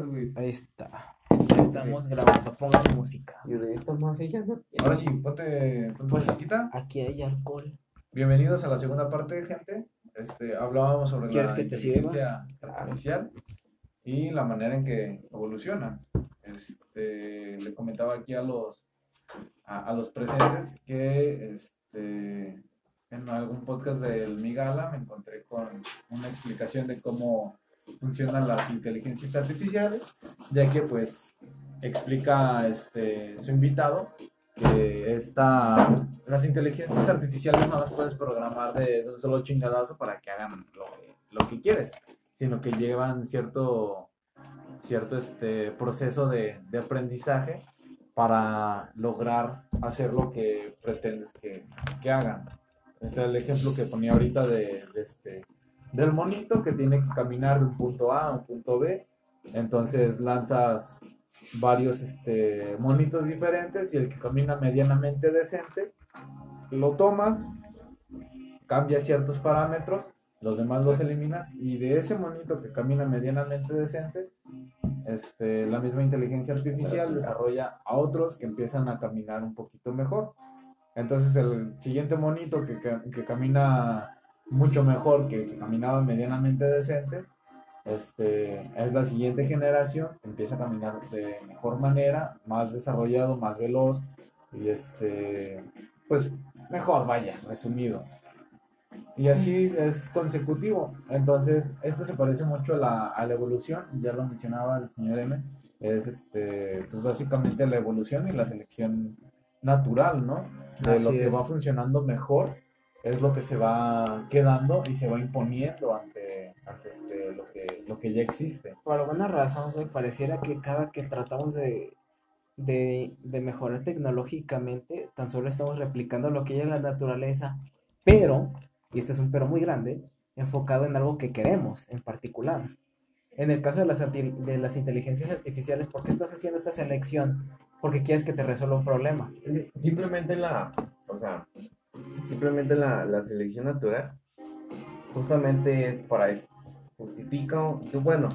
Ahí está. Estamos grabando. Pongan música. Y de esta más ella no tiene. Ahora sí, ponte, ponte Pues- musiquita. Aquí hay alcohol. Bienvenidos a la segunda parte, gente. Este, hablábamos sobre ¿Quieres la que te sirva? inteligencia artificial y la manera en que evoluciona. Este, le comentaba aquí a los a, a los presentes que este, en algún podcast del Migala me encontré con una explicación de cómo funcionan las inteligencias artificiales, ya que pues explica este, su invitado que esta, las inteligencias artificiales no las puedes programar de, un solo chingadazo para que hagan lo, que- lo que quieres, sino que llevan cierto, cierto este, proceso de, de aprendizaje para lograr hacer lo que pretendes que, que hagan. Este es el ejemplo que ponía ahorita de, de este, del monito que tiene que caminar de un punto A a un punto B. Entonces lanzas varios este, monitos diferentes y el que camina medianamente decente, lo tomas, cambias ciertos parámetros, los demás los eliminas y de ese monito que camina medianamente decente, este, la misma inteligencia artificial desarrolla a otros que empiezan a caminar un poquito mejor. Entonces el siguiente monito que, que camina mucho mejor que caminaba medianamente decente, este, es la siguiente generación, empieza a caminar de mejor manera, más desarrollado, más veloz y este, pues mejor, vaya, resumido. Y así es consecutivo. Entonces, esto se parece mucho a la, a la evolución, ya lo mencionaba el señor M, es este, pues básicamente la evolución y la selección natural, ¿no? De lo que es. va funcionando mejor es lo que se va quedando y se va imponiendo ante, ante este, lo, que, lo que ya existe. Por alguna razón, güey, pareciera que cada que tratamos de, de, de mejorar tecnológicamente, tan solo estamos replicando lo que hay en la naturaleza, pero, y este es un pero muy grande, enfocado en algo que queremos en particular. En el caso de las, de las inteligencias artificiales, ¿por qué estás haciendo esta selección? Porque quieres que te resuelva un problema. Simplemente la, o sea, simplemente la, la selección natural, justamente es para eso. Justifica, bueno,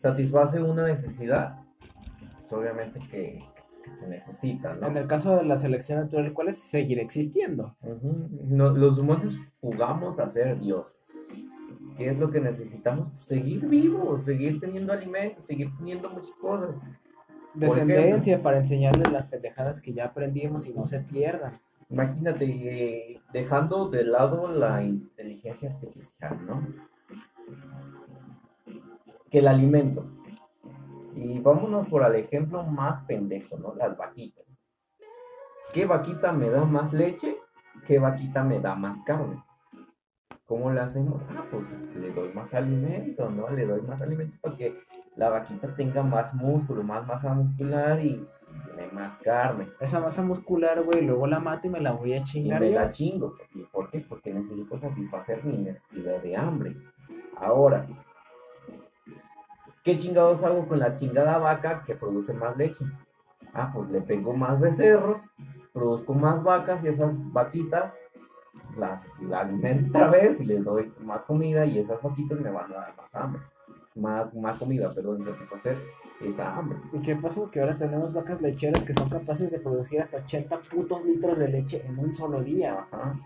satisface una necesidad, pues, obviamente que, que se necesita, ¿no? En el caso de la selección natural, ¿cuál es? Seguir existiendo. No- los humanos jugamos a ser dioses. ¿Qué es lo que necesitamos? Pues seguir vivos, seguir teniendo alimentos, seguir teniendo muchas cosas. Descendencia para enseñarles las pendejadas que ya aprendimos y no se pierdan. Imagínate, dejando de lado la inteligencia artificial, ¿no? Que el alimento. Y vámonos por el ejemplo más pendejo, ¿no? Las vaquitas. ¿Qué vaquita me da más leche? ¿Qué vaquita me da más carne? ¿Cómo le hacemos? Ah, pues le doy más alimento, ¿no? Le doy más alimento para que la vaquita tenga más músculo, más masa muscular y tiene más carne. Esa masa muscular, güey, luego la mato y me la voy a Y chingar. me yo. la chingo. ¿Y por qué? Porque necesito satisfacer mi necesidad de hambre. Ahora, ¿qué chingados hago con la chingada vaca que produce más leche? Ah, pues le pego más becerros, produzco más vacas y esas vaquitas las la alimento otra vez y les doy más comida y esas vaquitas me van a dar más hambre. Más, más comida, perdón, y satisfacer esa hambre. ¿Y qué pasó? Que ahora tenemos vacas lecheras que son capaces de producir hasta 80 putos litros de leche en un solo día. Ajá.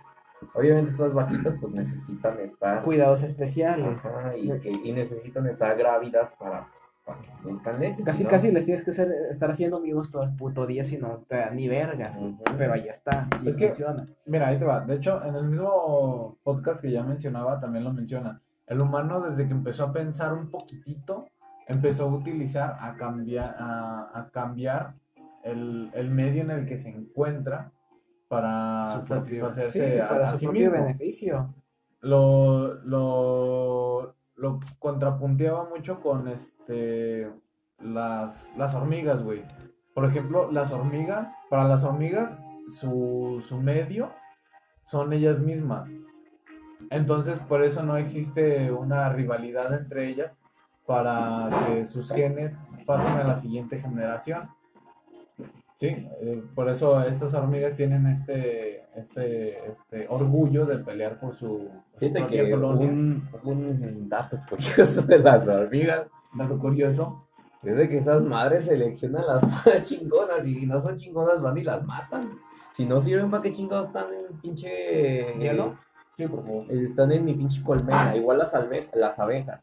Obviamente estas vaquitas pues necesitan estar Cuidados especiales. Ajá, y, que, y necesitan estar grávidas para, para que produzcan leche. Casi, casi les tienes que hacer- estar haciendo amigos todo el puto día, si no te dan ni vergas. Pero ahí está, sí Es que- funciona. Mira, ahí te va. De hecho, en el mismo podcast que ya mencionaba, también lo menciona. El humano, desde que empezó a pensar un poquitito, empezó a utilizar, a cambiar, a, a cambiar el, el medio en el que se encuentra para Su propio- satisfacerse sí, a, para a su sí propio mismo. beneficio. Lo, lo, lo contrapunteaba mucho con este las, las hormigas, güey. Por ejemplo, las hormigas, para las hormigas, su, su medio son ellas mismas. Entonces, por eso no existe una rivalidad entre ellas para que sus genes pasen a la siguiente generación. Sí, eh, por eso estas hormigas tienen este, este, este orgullo de pelear por su, Fíjate que un, un dato curioso de las hormigas Dato curioso. Es de que esas madres seleccionan las más chingonas y si no son chingonas van y las matan. Si no sirven, ¿para qué chingados están en pinche ¿Hielo? Sí, por favor. Eh, Están en mi pinche colmena, igual las, alves- las abejas.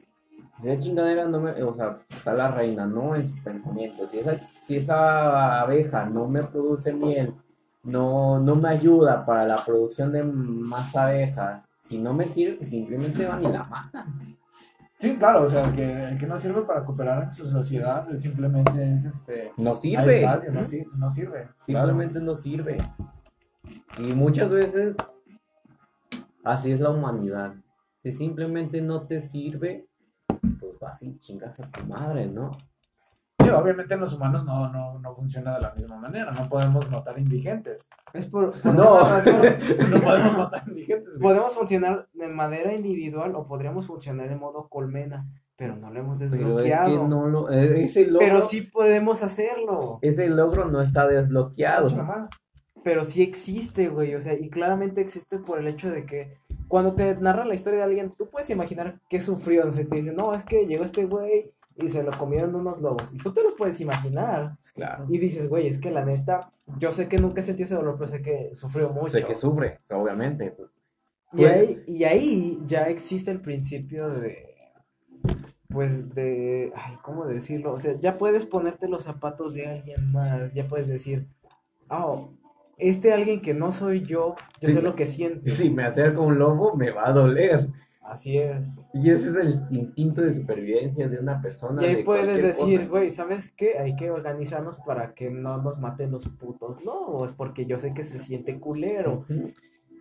Si esa chingadera no me, o sea, está la reina, ¿no? En su pensamiento. Si esa, si esa abeja no me produce miel, no, no me ayuda para la producción de más abejas, si no me sirve, pues simplemente van y la matan. Sí, claro, o sea, el que, el que no sirve para cooperar en su sociedad simplemente es este. No sirve. no sirve. Simplemente no sirve. Y muchas veces así es la humanidad. Si simplemente no te sirve, pues vas y chingas a tu madre, ¿no? Sí, obviamente en los humanos no, no, no funciona de la misma manera. No podemos matar indigentes. Es por, por No. una razón. No podemos matar indigentes. güey. Podemos funcionar de manera individual o podríamos funcionar en modo colmena, pero no lo hemos Pero es desbloqueado. que no lo. eh, Ese logro, Pero sí podemos hacerlo. ese logro no está desbloqueado. Pero sí existe, güey. O sea, y claramente existe por el hecho de que cuando te narra la historia de alguien, tú puedes imaginar qué sufrió. O sea, te dicen, no, es que llegó este güey y se lo comieron unos lobos. Y tú te lo puedes imaginar. Claro. Y dices, güey, es que la neta, yo sé que nunca sentí ese dolor, pero sé que sufrió mucho. Sé que sufre, obviamente. Pues. Y ahí, y ahí ya existe el principio de, pues de, ay, ¿cómo decirlo? O sea, ya puedes ponerte los zapatos de alguien más, ya puedes decir, oh, este alguien que no soy yo, yo Sí. sé lo que siente. Si me acerco a un lobo, me va a doler. Así es. Y ese es el instinto de supervivencia de una persona. Y ahí de puedes decir, güey, ¿sabes qué? Hay que organizarnos para que no nos maten los putos lobos, porque yo sé que se siente culero.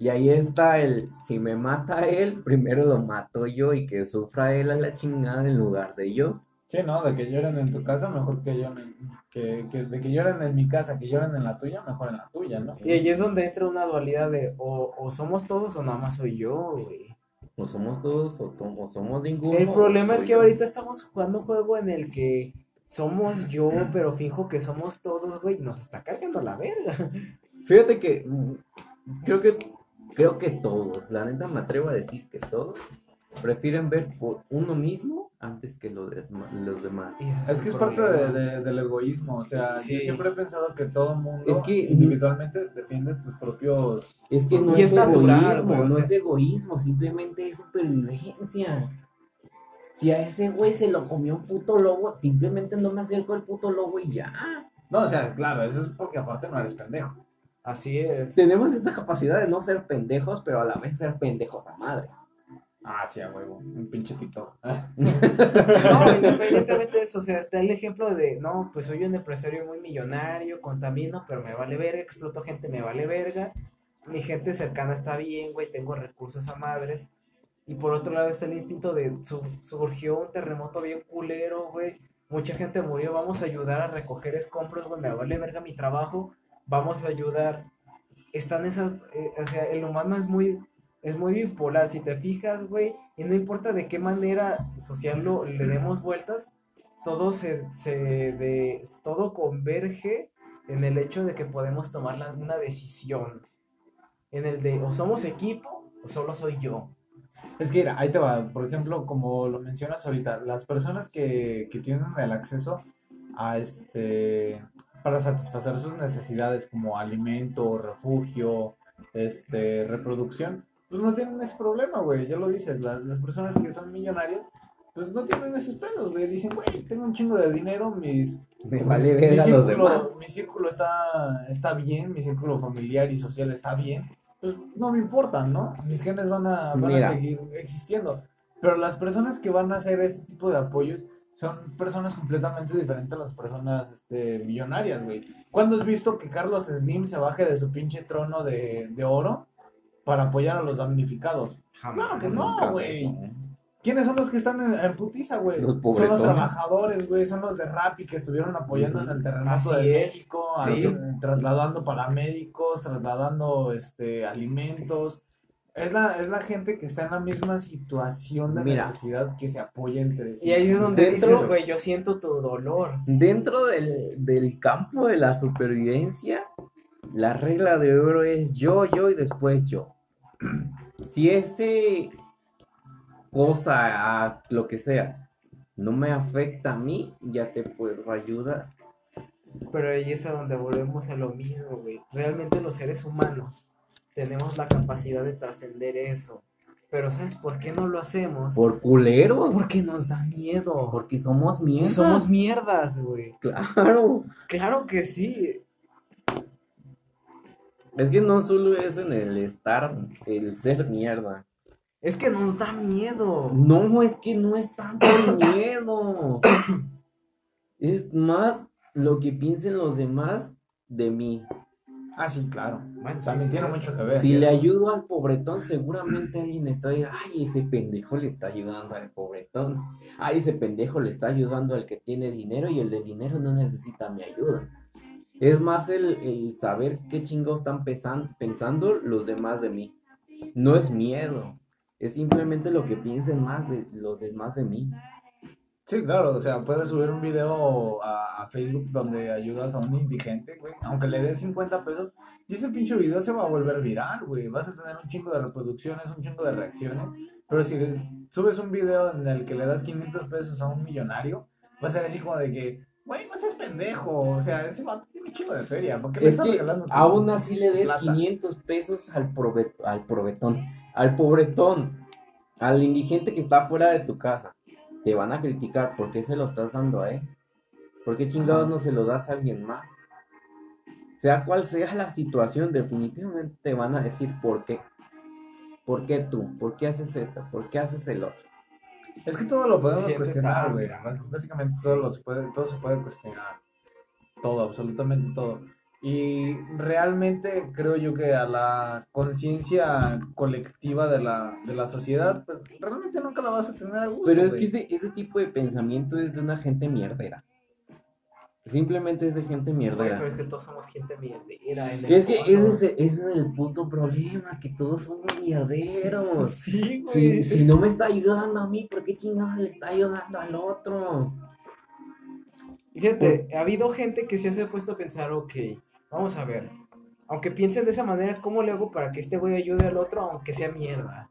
Y ahí está el, si me mata él, primero lo mato yo y que sufra él a la chingada en lugar de yo. Sí, no, de que lloren en tu casa, mejor que lloren. Que, que, de que lloren en mi casa, que lloren en la tuya, mejor en la tuya, ¿no? Y ahí es donde entra una dualidad de o, o somos todos o nada más soy yo, güey. O somos todos o, to- o somos ninguno. El problema es que yo. ahorita estamos jugando un juego en el que somos yo, pero fijo que somos todos, güey. Nos está cargando la verga. Fíjate que mm, creo que creo que todos, la neta me atrevo a decir que todos prefieren ver por uno mismo antes que los, demás. Es que es parte de- de- del egoísmo, o sea, Sí. yo siempre he pensado que todo mundo Es que- individualmente defiendes tus propios... Es que no Y es, es natural, egoísmo, o no sea- es egoísmo, simplemente es supervivencia. Si a ese güey se lo comió un puto lobo, simplemente no me acerco al puto lobo y ya. No, o sea, claro, eso es porque aparte no eres pendejo. Así es. Tenemos esta capacidad de no ser pendejos, pero a la vez ser pendejos a madre. Ah, sí, a huevo, un pinche TikTok. No, independientemente de eso, o sea, está el ejemplo de, no, pues soy un empresario muy millonario, contamino, pero me vale verga, exploto gente, me vale verga. Mi gente cercana está bien, güey, tengo recursos a madres. Y por otro lado está el instinto de, su- surgió un terremoto bien culero, güey. Mucha gente murió, vamos a ayudar a recoger escombros, güey, me vale verga mi trabajo, vamos a ayudar. Están esas, eh, o sea, el humano es muy, es muy bipolar, si te fijas, güey, y no importa de qué manera social lo, le demos vueltas, todo se, se de, todo converge en el hecho de que podemos tomar una decisión. En el de o somos equipo o solo soy yo. Es que mira, ahí te va, por ejemplo, como lo mencionas ahorita, las personas que, que tienen el acceso a este para satisfacer sus necesidades como alimento, refugio, este, reproducción, pues no tienen ese problema, güey, ya lo dices, las, las personas que son millonarias, pues no tienen esos pedos, güey, dicen, güey, tengo un chingo de dinero, mis, Me vale mi ver a los círculo, demás. mi círculo está, está bien, mi círculo familiar y social está bien, pues no me importa, ¿no? Mis genes van a, van a seguir existiendo. Pero las personas que van a hacer ese tipo de apoyos son personas completamente diferentes a las personas este, millonarias, güey. ¿Cuándo has visto que Carlos Slim se baje de su pinche trono de, de oro para apoyar a los damnificados? Claro que no, güey. ¿Quiénes son los que están en, en putiza, güey? Los Son los trabajadores, güey. Son los de Rappi que estuvieron apoyando en el terremoto Así de. México, Sí. así, trasladando paramédicos, trasladando este alimentos. Es la, es la gente que está en la misma situación de Mira. necesidad que se apoya entre sí. Y ahí es donde Dentro- dices, güey, yo siento tu dolor. Dentro del, del campo de la supervivencia, la regla de oro es yo, yo y después yo. Si ese cosa, a lo que sea, no me afecta a mí, ya te puedo ayudar. Pero ahí es a donde volvemos a lo mismo, güey. Realmente los seres humanos tenemos la capacidad de trascender eso. Pero ¿sabes por qué no lo hacemos? Por culeros, Porque nos da miedo. porque somos mierdas. Somos mierdas, güey. Claro. Claro que sí. Es que no solo es en el estar, el ser mierda. Es que nos da miedo. No, es que no es tanto miedo. Es más lo que piensen los demás de mí. Ah, sí, claro. Bueno, También sí, tiene sí. mucho que ver. Si le ayudo al pobretón, seguramente alguien está diciendo, ay, ese pendejo le está ayudando al pobretón. Ay, ese pendejo le está ayudando al que tiene dinero y el de dinero no necesita mi ayuda. Es más el, el saber qué chingados están pesan- pensando los demás de mí. No es miedo, es simplemente lo que piensen más de los demás de mí. Sí, claro, o sea, puedes subir un video a, a Facebook donde ayudas a un indigente, güey, aunque le des 50 pesos, y ese pinche video se va a volver viral, güey, vas a tener un chingo de reproducciones, un chingo de reacciones, pero si subes un video en el que le das 500 pesos a un millonario, va a ser así como de que, güey, no seas pendejo, o sea, ese vato un chingo de feria, ¿por qué le Es estás que regalando aún así le des plata? 500 pesos al, prove- al provetón, al pobretón, al indigente que está fuera de tu casa. Te van a criticar, ¿por qué se lo estás dando a él? ¿Por qué chingados no se lo das a alguien más? Sea cual sea la situación, definitivamente te van a decir por qué. ¿Por qué tú? ¿Por qué haces esto? ¿Por qué haces el otro? Es que todo lo podemos cuestionar, güey. Básicamente todo, lo se puede, todo se puede cuestionar. Todo, absolutamente todo. Y realmente creo yo que a la conciencia colectiva de la, de la sociedad, pues realmente nunca la vas a tener a gusto. Pero es güey. que ese, ese tipo de pensamiento es de una gente mierdera. Simplemente es de gente Güey, mierdera. pero es que todos somos gente mierdera. en el Es que ese es, ese es el puto problema, que todos somos mierderos. Sí, Si, güey. si no me está ayudando a mí, ¿por qué chingados le está ayudando al otro? Fíjate, ha habido gente que se ha puesto a pensar, ok, vamos a ver. Aunque piensen de esa manera, ¿cómo le hago para que este güey ayude al otro aunque sea mierda?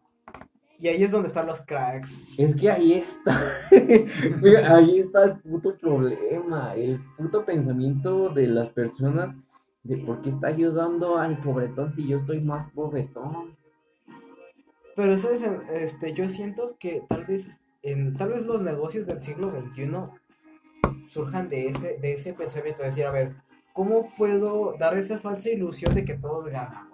Y ahí es donde están los cracks. Es que ahí está. Mira, ahí está el puto problema. El puto pensamiento de las personas de por qué está ayudando al pobretón si yo estoy más pobretón. Pero eso es, este, yo siento que tal vez, en, tal vez los negocios del siglo XXI surjan de ese, de ese pensamiento, de decir, a ver, ¿cómo puedo dar esa falsa ilusión de que todos ganamos?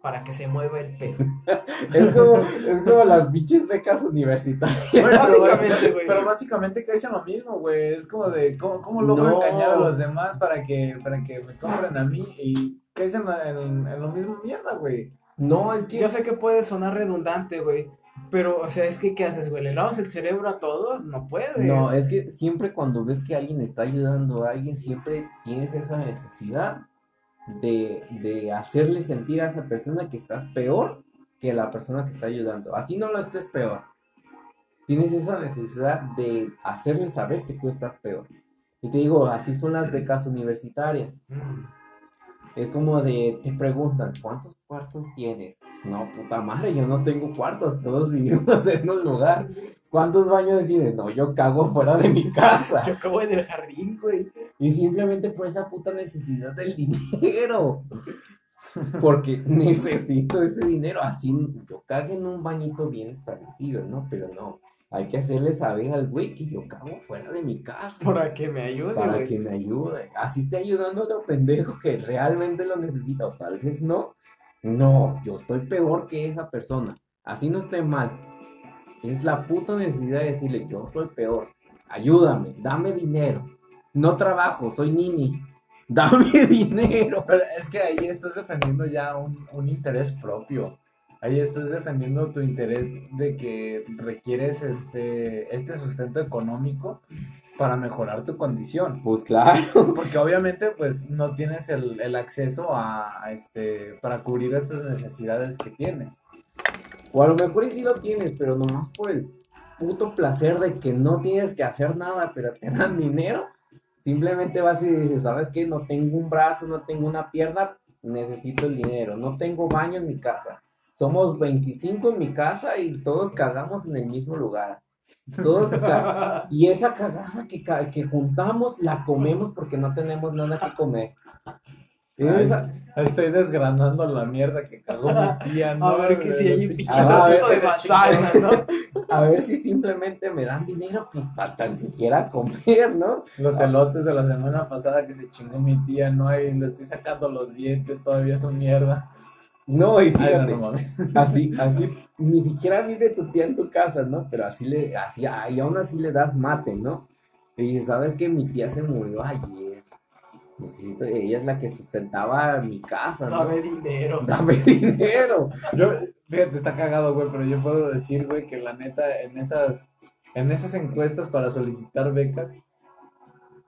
Para que se mueva el pedo. Es como, es como las biches becas universitarias. Bueno, Básicamente, güey. Pero básicamente caes en lo mismo, güey. Es como de, ¿cómo, cómo logro No. engañar a los demás para que, para que me compren a mí? Y caes en, en lo mismo mierda, güey. No, es que Yo sé que puede sonar redundante, güey. Pero, o sea, es que, ¿qué haces, güey? ¿Le lavas el cerebro a todos? No puedes. No, es que siempre cuando ves que alguien está ayudando a alguien, siempre tienes esa necesidad de, de hacerle sentir a esa persona que estás peor que la persona que está ayudando. Así no lo estés peor. Tienes esa necesidad de hacerle saber que tú estás peor. Y te digo, así son las becas universitarias. Mm. Es como de, te preguntan, ¿cuántos cuartos tienes? No, puta madre, yo no tengo cuartos, todos vivimos en un lugar. ¿Cuántos baños tienes? No, yo cago fuera de mi casa. Yo acabo en el jardín, güey. Y simplemente por esa puta necesidad del dinero. Porque necesito ese dinero. Así yo cago en un bañito bien establecido, ¿no? Pero no. Hay que hacerle saber al güey que yo cago fuera de mi casa. Para que me ayude, Para güey. que me ayude. Así esté ayudando a otro pendejo que realmente lo necesita. O tal vez no. No, yo estoy peor que esa persona. Así no estoy mal. Es la puta necesidad de decirle, yo soy peor. Ayúdame, dame dinero. No trabajo, soy nini. Dame dinero. Pero es que ahí estás defendiendo ya un, un interés propio. Ahí estás defendiendo tu interés de que requieres este, este sustento económico para mejorar tu condición. Pues claro. Porque obviamente pues no tienes el, el acceso a, a, este para cubrir estas necesidades que tienes. O a lo mejor sí lo tienes, pero nomás por el puto placer de que no tienes que hacer nada, pero te dan dinero. Simplemente vas y dices, ¿sabes qué? No tengo un brazo, no tengo una pierna, necesito el dinero. No tengo baño en mi casa. Somos 25 en mi casa y todos cagamos en el mismo lugar. Todos y esa cagada que, que juntamos la comemos porque no tenemos nada que comer. Esa- Estoy desgranando la mierda que cagó mi tía, ¿no? A ver que si hay un trocito de manzana, ¿no? a ver si simplemente me dan dinero pues para tan siquiera comer, ¿no? Los elotes de la semana pasada que se chingó mi tía, no hay, le estoy sacando los dientes, todavía son mierda. No, y Ay, no, fíjate, no así, así, ni siquiera vive tu tía en tu casa, ¿no? Pero así le, así, y aún así le das mate, ¿no? Y dices, ¿sabes que Mi tía se murió ayer. Necesito, ella es la que sustentaba mi casa, ¿no? Dame dinero. Dame dinero. Yo, fíjate, está cagado, güey, pero yo puedo decir, güey, que la neta, en esas, en esas encuestas para solicitar becas,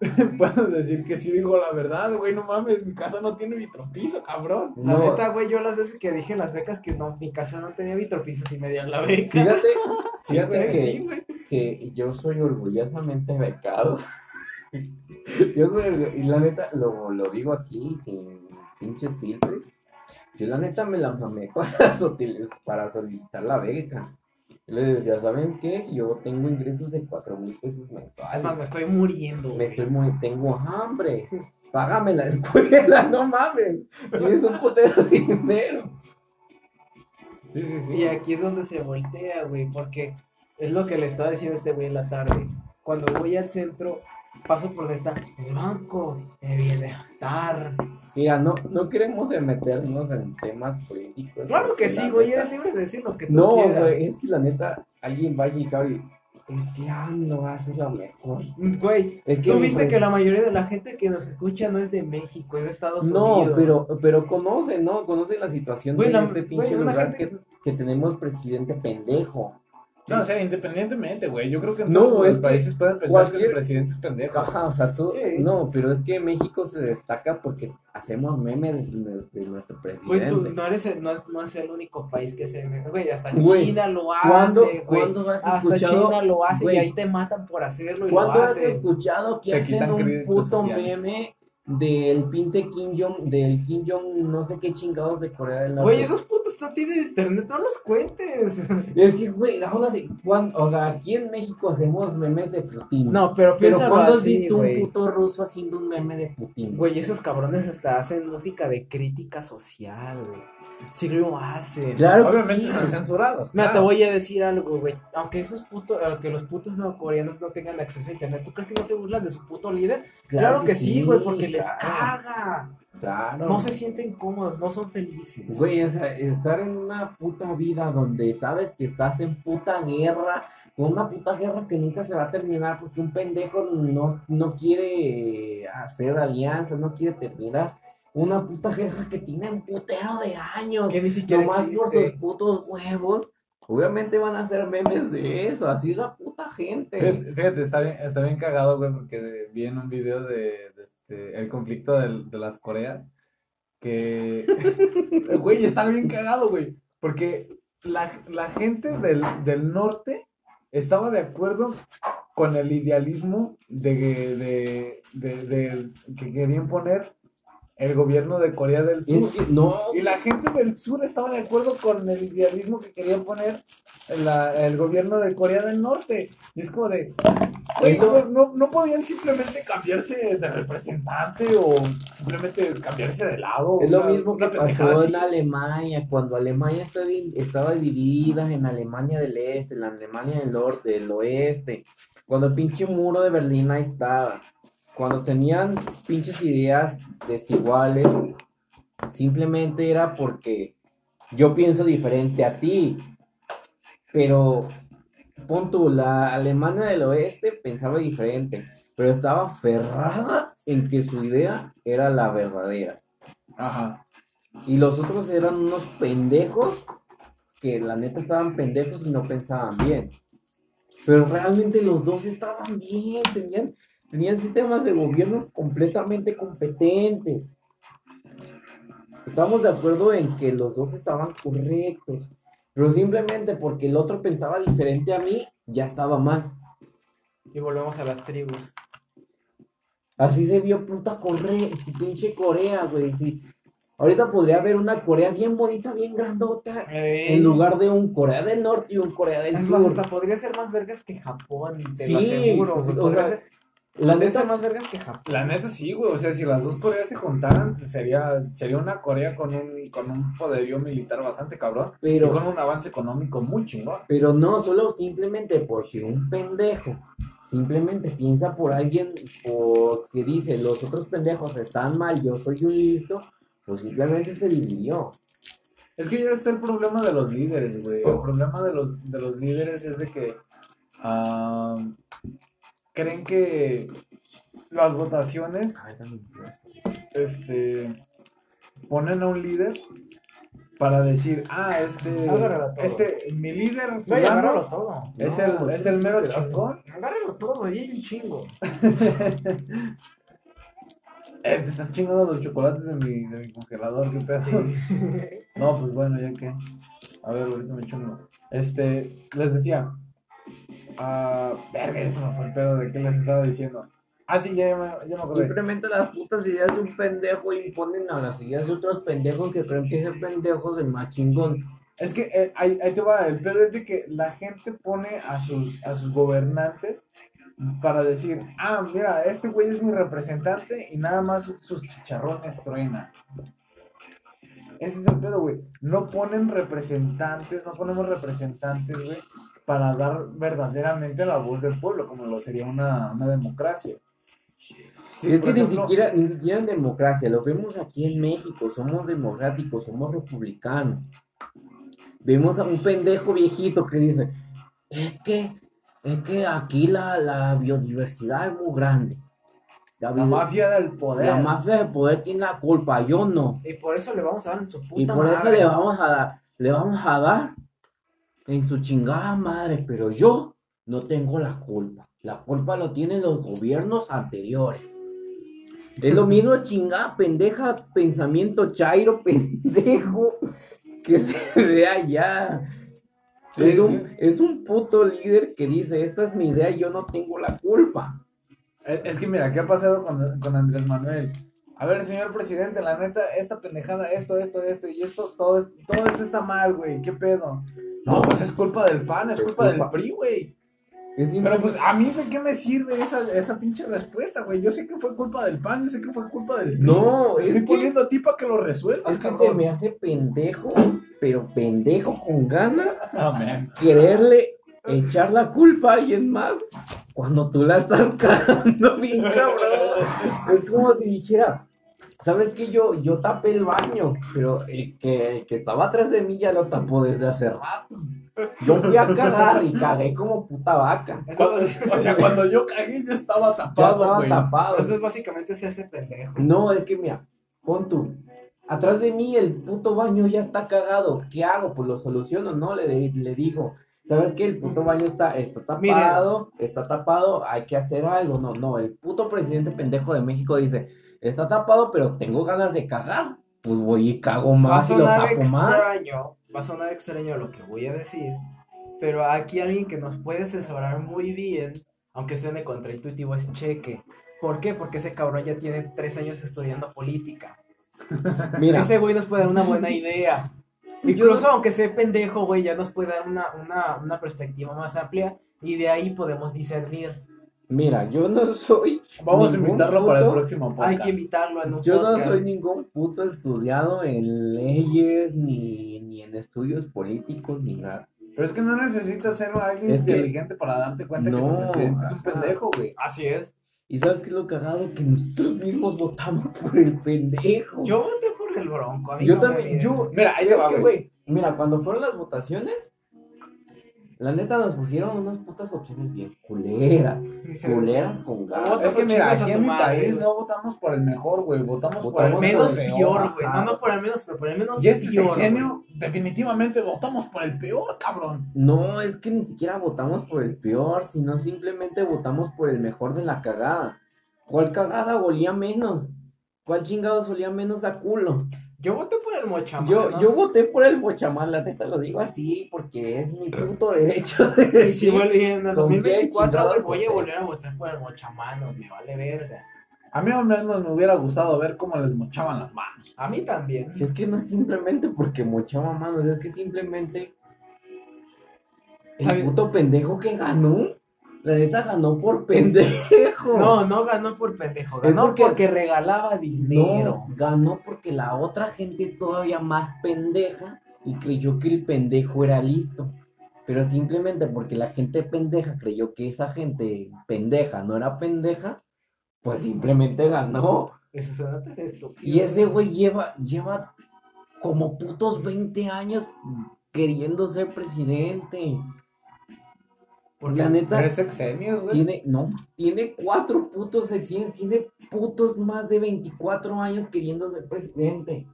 puedo decir que sí digo la verdad, güey, no mames, mi casa no tiene vitropiso, cabrón. La No, neta, güey, yo las veces que dije en las becas que no, mi casa no tenía vitropisos y me dieron la beca. fíjate, fíjate que, sí, que yo soy orgullosamente becado. Yo soy, y la neta, lo, lo digo aquí sin pinches filtros. Yo la neta me la mamé para, para solicitar la beca. Yo le decía, ¿saben qué? Yo tengo ingresos de cuatro mil pesos Es más, mensuales. me estoy muriendo. Me estoy muy, tengo hambre. Págame la escuela, no mames. Tienes un putero de dinero. Sí, sí, sí. Y aquí es donde se voltea, güey, porque es lo que le estaba diciendo este güey en la tarde. Cuando voy al centro, paso por está el banco, a dar. Mira, no, no queremos meternos en temas políticos. Claro que sí, güey, neta- eres libre de decir lo que tú No, quieras. güey, es que la neta, alguien va a llegar y. Es que AMLO hace lo mejor. Güey, Es que tú viste que la mayoría de la gente que nos escucha no es de México, es de Estados No, Unidos. pero, pero conoce, ¿no? Conoce la situación Güey, de la- este pinche güey, lugar gente- que, que tenemos presidente pendejo. No, o sea, independientemente, güey, yo creo que en No, todos los que países pueden pensar que cualquier- su presidente es pendejo. Ajá, o sea, tú. Sí. No, pero es que México se destaca porque hacemos memes de, de nuestro Güey, presidente. tú no eres el, no es, no es el único país que se Güey, hasta Güey, China lo ¿Cuándo, hace, güey. ¿cuándo has Hasta escuchado? China lo hace güey, y ahí te matan por hacerlo y ¿Cuándo lo has escuchado que Te hacen un puto sociales. meme del pinte Kim Jong, del Kim Jong no sé qué chingados de Corea del Norte? Güey, esos putos no tienen internet, no los cuentes. Es que, güey, aún así, cuan- o sea, aquí en México hacemos memes de Putin. No, pero pero piénsalo ¿cuándo has así, visto güey. un puto ruso haciendo un meme de Putin? Güey, esos cabrones hasta hacen música de crítica social, güey. Sí lo hacen. Claro que Obviamente sí. son censurados. Mira, te voy a decir algo, güey. Aunque esos putos, aunque los putos coreanos no tengan acceso a internet, ¿tú crees que no se burlan de su puto líder? Claro, que, sí, güey, porque les caga. Claro. No se sienten cómodos, no son felices. Güey, o sea, estar en una puta vida donde sabes que estás en puta guerra, una puta guerra que nunca se va a terminar porque un pendejo no, no quiere hacer alianzas, no quiere terminar. Una puta guerra que tiene un putero de años. que ni siquiera Nomás por sus existe. putos huevos. Obviamente van a hacer memes de eso, así es la puta gente. Fíjate, fíjate, está bien, está bien cagado, güey, porque vi en un video de, de este, el conflicto de las Coreas, que, güey, está bien cagado, güey, porque la, la gente del, del norte estaba de acuerdo con el idealismo de, de, de- de- que querían poner el gobierno de Corea del Sur. Es que no, Y la gente del sur estaba de acuerdo con el idealismo que querían poner la- el gobierno de Corea del Norte. Y es como de, güey, no, no, no podían simplemente cambiarse de representante o simplemente cambiarse de lado. Es lo una- mismo que pasó en Alemania, cuando Alemania estaba dividida en Alemania del Este, en la Alemania del Norte, del Oeste, cuando el pinche muro de Berlín ahí estaba, cuando tenían pinches ideas desiguales, simplemente era porque yo pienso diferente a ti, pero pon tú, la Alemania del Oeste pensaba diferente, pero estaba aferrada en que su idea era la verdadera. Ajá. Y los otros eran unos pendejos que la neta estaban pendejos y no pensaban bien. Pero realmente los dos estaban bien, tenían, tenían sistemas de gobiernos completamente competentes. Estamos de acuerdo en que los dos estaban correctos. Pero simplemente porque el otro pensaba diferente a mí, ya estaba mal. Y volvemos a las tribus. Así se vio puta Corea, pinche Corea, güey. Sí. Ahorita podría haber una Corea bien bonita, bien grandota, Ey. en lugar de un Corea del Norte y un Corea del Es más, Sur. hasta podría ser más vergas que Japón, te Sí, lo aseguro. pues, güey. o Podría sea, ser- La neta, más vergas que Japón. La neta sí, güey. O sea, si las dos Coreas se juntaran, sería, sería una Corea con un, con un poderío militar bastante cabrón. Y con un avance económico muy chingón. pero no, solo simplemente porque un pendejo simplemente piensa por alguien porque dice los otros pendejos están mal, yo soy un listo, pues simplemente se dividió. Es que ya está el problema de los líderes, güey. El problema de los, de los líderes es de que ah, creen que las votaciones este, ponen a un líder para decir, ah, este, este, mi líder No, fulano, agárralo todo. es, No, el, es sí, el mero chingón. Agárralo todo, y hay un chingo. Eh, te estás chingando los chocolates de mi, de mi congelador, qué pedazo. No, pues bueno, ya que. A ver, ahorita me chungo. Este, les decía. Ah, verga, eso me fue el pedo de qué les estaba diciendo. Ah, sí, ya, ya me, ya me acordé. Simplemente las putas ideas de un pendejo imponen a las ideas de otros pendejos que creen que ese pendejo es el más chingón. Es que eh, ahí, ahí te va, el pedo es de que la gente pone a sus, a sus gobernantes para decir, ah, mira, este güey es mi representante y nada más sus chicharrones truenan. Ese es el pedo, güey. No ponen representantes, no ponemos representantes, güey, para dar verdaderamente la voz del pueblo, como lo sería una, una democracia. Sí, es que ni siquiera, ni siquiera en democracia, lo vemos aquí en México, somos democráticos, somos republicanos. Vemos a un pendejo viejito que dice, es que, es que aquí la, la biodiversidad es muy grande. La, mafia del poder. la mafia de poder tiene la culpa, yo no. Y por eso le vamos a dar en su puta Y por eso le vamos a dar, le vamos a dar en su chingada madre, pero yo no tengo la culpa. La culpa lo tienen los gobiernos anteriores. Es lo mismo chingada pendeja pensamiento chairo pendejo que se ve allá. Sí, es, un, sí. es un puto líder que dice, esta es mi idea y yo no tengo la culpa. Es es que mira, ¿qué ha pasado con, con Andrés Manuel? A ver, señor presidente, la neta, esta pendejada, esto, esto, esto y esto, todo, todo esto está mal, güey, ¿qué pedo? No, pues es culpa del PAN, es culpa del PRI, güey. Pero pues, ¿a mí de qué me sirve esa, esa pinche respuesta, güey? Yo sé que fue culpa del PAN, yo sé que fue culpa del PRI. No, es estoy que- poniendo a ti para que lo resuelvas, es que se me hace pendejo, pero pendejo con ganas Amén. quererle echar la culpa a alguien más cuando tú la estás cagando bien cabrón. Es como si dijera, ¿sabes qué? Yo, yo tapé el baño, pero el que, el que estaba atrás de mí ya lo tapó desde hace rato. Yo fui a cagar y cagué como puta vaca. Cuando- o sea, cuando yo cagué ya estaba Ya tapado, estaba güey. tapado. Entonces es básicamente hacerse pendejo. No, es que mira, pon tú. Atrás de mí el puto baño ya está cagado. ¿Qué hago? Pues lo soluciono, ¿no? Le, le digo, ¿sabes qué? El puto baño está, está tapado, está tapado, hay que hacer algo. No, no, el puto presidente pendejo de México dice, está tapado, pero tengo ganas de cagar. Pues voy y cago más y lo tapo más. extraño, va a sonar extraño lo que voy a decir, pero aquí alguien que nos puede asesorar muy bien, aunque suene contraintuitivo, es Cheque. ¿Por qué? Porque ese cabrón ya tiene tres años estudiando política. Mira, Ese güey nos puede dar una buena idea. Incluso aunque sea pendejo, güey, ya nos puede dar una, una, una perspectiva más amplia y de ahí podemos discernir. Mira, yo no soy. Vamos a invitarlo para el próximo Hay podcast. que invitarlo en un Yo no soy ningún puto estudiado en leyes, ni, ni en estudios políticos, ni nada. Pero es que no necesitas ser alguien Es que- inteligente para darte cuenta que No, tu presidente es un pendejo, güey. Así es. ¿Y sabes qué es lo cagado? Que nosotros mismos votamos por el pendejo. Yo voté por el bronco. a mí Yo no también, yo. Mira, ahí es va, que, güey, mira, cuando fueron las votaciones, la neta nos pusieron unas putas opciones bien culeras. Culeras con ganas. Es que mira, aquí en mi país no votamos por el mejor, güey. Votamos, por el menos por el peor, güey. No, no por el menos, pero por el menos Y este peor. sexenio, definitivamente votamos por el peor, cabrón. No, es que ni siquiera votamos por el peor, sino simplemente votamos por el mejor de la cagada. ¿Cuál cagada olía menos? ¿Cuál chingados olía menos a culo? Yo voté por el mochamal. Yo, ¿no? yo voté por el mochamal, la neta lo digo así, porque es mi puto derecho de Y si vuelve en el ¿Con quién 2024, güey, chingados voy a volver a votar por el mochamanos, me vale verga. A mí al menos me hubiera gustado ver cómo les mochaban las manos. A mí también. Es que no es simplemente porque mochaba manos, es que simplemente el ¿Sabes? puto pendejo que ganó, la neta ganó por pendejo. No, no ganó por pendejo, ganó porque- porque, regalaba dinero. No, ganó porque la otra gente es todavía más pendeja y creyó que el pendejo era listo. Pero simplemente porque la gente pendeja creyó que esa gente pendeja no era pendeja, pues simplemente ganó. Eso suena tan estúpido. Y ese güey lleva, lleva como putos 20 años queriendo ser presidente. Porque la neta, Tres sexenios, güey. tiene, no, tiene cuatro putos sexenios, tiene putos más de 24 años queriendo ser presidente.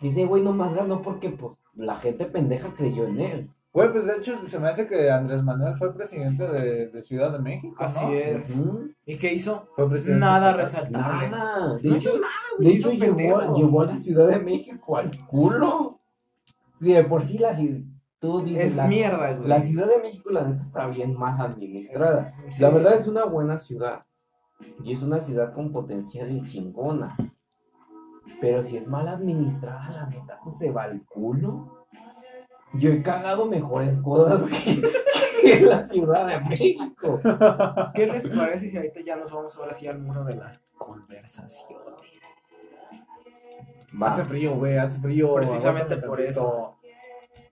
Ese güey nomás ganó porque, pues, la gente pendeja creyó en él. Güey, pues de hecho se me hace que Andrés Manuel fue presidente de, de Ciudad de México, ¿no? Así es. ¿Y qué hizo? Fue presidente Nada resaltable. Nada. De No hecho, hizo nada, güey. de hecho llevó, pendejo. llevó a la Ciudad de México al culo. Y de por sí la ciudad, tú dices, Es la, mierda, güey. la Ciudad de México la neta está bien más administrada. Sí. La verdad es una buena ciudad. Y es una ciudad con potencial chingona. Pero si es mal administrada, la neta, pues se va al culo. Yo he cagado mejores cosas que, que en la Ciudad de México. ¿Qué les parece si ahorita ya nos vamos ahora sí al muro de las conversaciones? Hace frío, güey, hace frío. Precisamente por eso.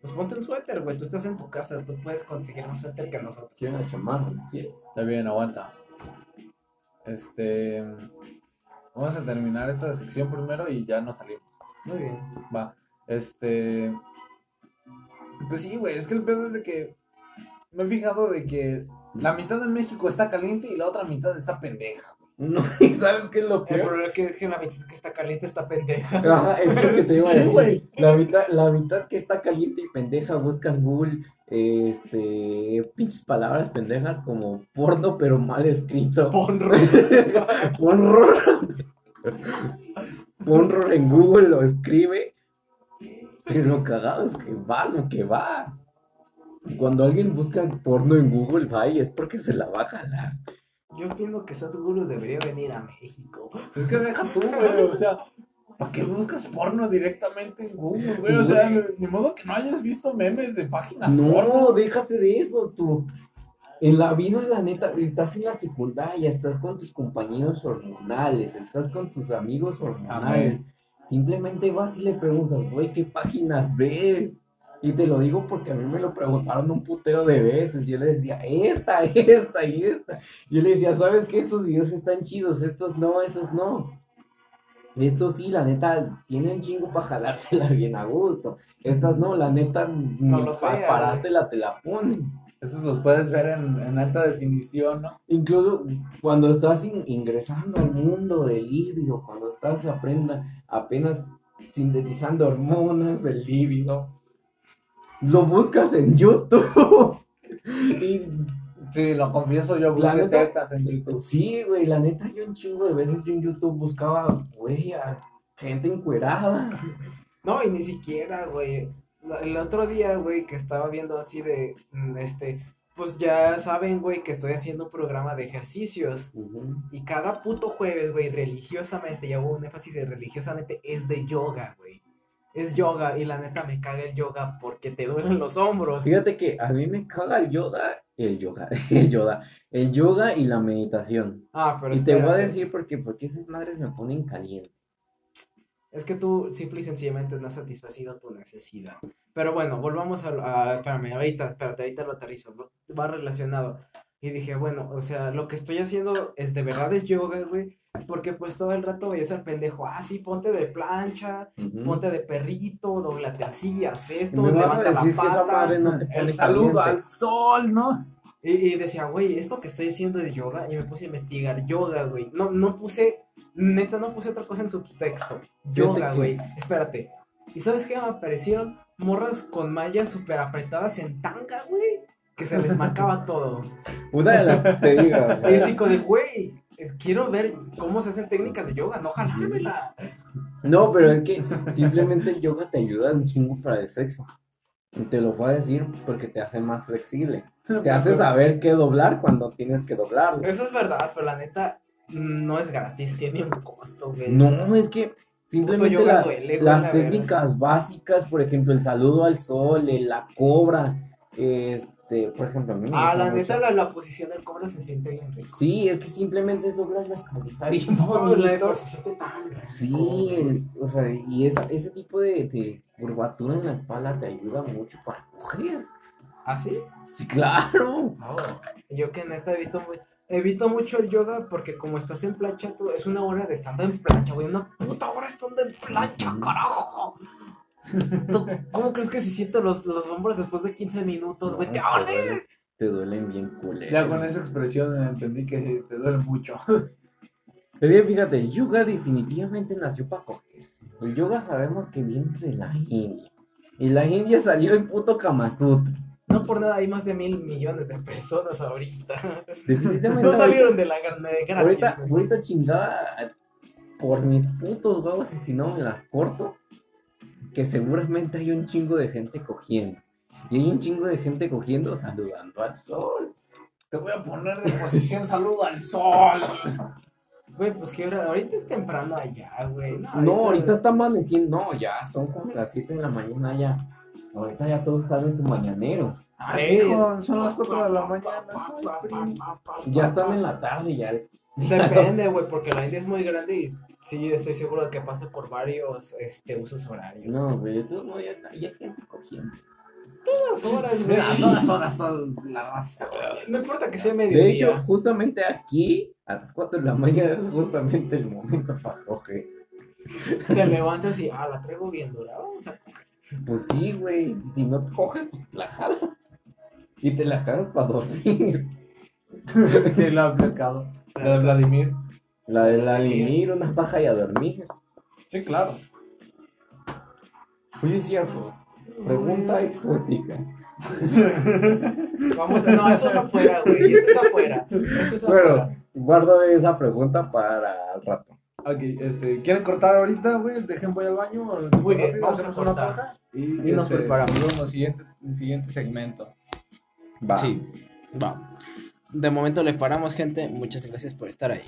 Pues ponte un suéter, güey. Tú estás en tu casa, tú puedes conseguir un suéter que nosotros. ¿Quieres una chamarra? Está bien, aguanta. Este. Vamos a terminar esta sección primero y ya nos salimos. Muy bien. Va. Este. Pues sí, güey, es que el pedo es de que. Me he fijado de que la mitad de México está caliente y la otra mitad está pendeja. No, ¿y sabes qué es lo El peor? problema es que, es que la mitad que está caliente está pendeja. Ajá, es lo que te iba a decir. La mitad, la mitad que está caliente y pendeja busca en Google este pinches palabras pendejas como porno pero mal escrito. Ponro. Ponro. Ponro en Google lo escribe. Pero lo cagado es que va lo que va. Cuando alguien busca porno en Google, va y es porque se la va a jalar. Yo opino que Sadhguru debería venir a México. Es que deja tú, güey. O sea, ¿para qué buscas porno directamente en Google, güey? O sea, ni modo que no hayas visto memes de páginas No, porno. déjate de eso, tú. En la vida, la neta, estás en la secundaria, estás con tus compañeros hormonales, estás con tus amigos hormonales. Amén. Simplemente vas y le preguntas, güey, ¿qué páginas ves? Y te lo digo porque a mí me lo preguntaron un putero de veces. Yo le decía, esta, esta y esta. Yo le decía, ¿sabes qué? Estos videos están chidos, estos no, estos no. Estos sí, la neta, tienen chingo para jalártela bien a gusto. Estas no, la neta, los para parártela te la ponen. Esos los puedes ver en, en alta definición, ¿no? Incluso cuando estás in- ingresando al mundo del líbido, cuando estás aprenda, apenas sintetizando hormonas del líbido, lo buscas en YouTube. y Sí, lo confieso, yo busqué neta- tetas en YouTube. sí, güey, la neta, yo un chingo de veces yo en YouTube buscaba, güey, a gente encuerada. No, y ni siquiera, güey. El otro día, güey, que estaba viendo así de, mm, este, pues ya saben, güey, que estoy haciendo un programa de ejercicios. Y cada puto jueves, güey, religiosamente, y hago un énfasis de religiosamente, es de yoga, güey. Es yoga, y la neta me caga el yoga porque te duelen los hombros. Fíjate que a mí me caga el yoga, el yoga, el yoga, el yoga y la meditación. Ah, pero Y te voy a decir por qué, porque esas madres me ponen caliente. Es que tú simple y sencillamente no has satisfacido tu necesidad. Pero bueno, volvamos a, a- espérame, ahorita, espérate, ahorita lo aterrizo, va relacionado. Y dije, bueno, o sea, lo que estoy haciendo es de verdad es yoga, güey, porque pues todo el rato veías al pendejo, ah, sí, ponte de plancha, ponte de perrito, doblate así, haz esto, levanta la pata. no El saludo al sol, ¿no? Y, y decía, güey, esto que estoy haciendo de yoga, y me puse a investigar yoga, güey. No, no puse, neta, no puse otra cosa en subtexto. Yoga, güey. Espérate. ¿Y sabes qué? Me aparecieron morras con mallas súper apretadas en tanga, güey. Que se les marcaba todo. Una de las te digas. Y así de, güey, es- quiero ver cómo se hacen técnicas de yoga, no jalármela. No, pero es que simplemente el yoga te ayuda un chingo para el sexo. Y te lo voy a decir porque te hace más flexible. Te hace saber qué doblar cuando tienes que doblarlo. Eso es verdad, pero la neta, no es gratis, tiene un costo, güey. No, es que simplemente yoga la- duele, güey, las la técnicas básicas, por ejemplo, el saludo al sol, la cobra, este, por ejemplo, a mí me Ah, la mucho. neta, la, la posición del cobra se siente bien rico. Sí, es que simplemente doblas la espalda bien No, la se siente tan rico, Sí, o sea, y esa, ese tipo de, de curvatura en la espalda te ayuda mucho para coger. ¿Ah, sí? Sí, claro. No, yo que neta evito, muy- evito mucho el yoga porque como estás en plancha, tú- es una hora de estando en plancha, güey, una puta hora estando en plancha, carajo. ¿Tú ¿Cómo crees que se sienten los, los hombros después de 15 minutos, güey? ¡Te No, arde! duelen- Te duelen bien culero. Ya con esa expresión entendí que te duele mucho. Pero bien, fíjate, el yoga definitivamente nació para coger. El yoga sabemos que viene de la India. Y la India salió el puto Kama Sutra. No por nada hay más de mil millones de personas ahorita. Definitivamente. No salieron de la gran de gratis. Ahorita, ahorita chingada por mis putos huevos y si no me las corto, que seguramente hay un chingo de gente cogiendo. Y hay un chingo de gente cogiendo saludando al sol. Te voy a poner de posición saludo al sol. Güey, pues que ahora, ahorita es temprano allá, güey. No, No, ahorita está amaneciendo. No, ya son como las 7 de la mañana ya. Ahorita ya todos están en su mañanero. Ay, hijo, son las 4 de la mañana. Ya están en la tarde ya. Depende, güey, porque la India es muy grande y sí, estoy seguro de que pasa por varios este, usos horarios. No, güey, tú no, ya está, ya hay gente cogiendo. Todas horas, güey. A todas horas, toda la raza. No importa que sea mediodía. De hecho, justamente aquí, a las 4 de la mañana, es justamente el momento para coger. te levantas y, ah, la traigo bien dura. Vamos a Pues sí, güey. Si no te coges, pues la jalas. Y te la jalas para dormir. Sí, lo ha aplicado. La de Vladimir. La de la limir, una paja y a dormir. Sí, claro. Oye, es cierto. Pregunta exótica. Vamos a, no, eso es afuera, güey. Eso es afuera. Eso es afuera. Bueno, guardo esa pregunta para el rato. Ok, este, ¿quieren cortar ahorita, güey? Dejen voy al baño. Muy bien, vamos a hacemos una cortar. pausa Y, Y nos este, preparamos. nos siguiente, en el siguiente segmento. Va. Sí, va. De momento le paramos, gente. Muchas gracias por estar ahí.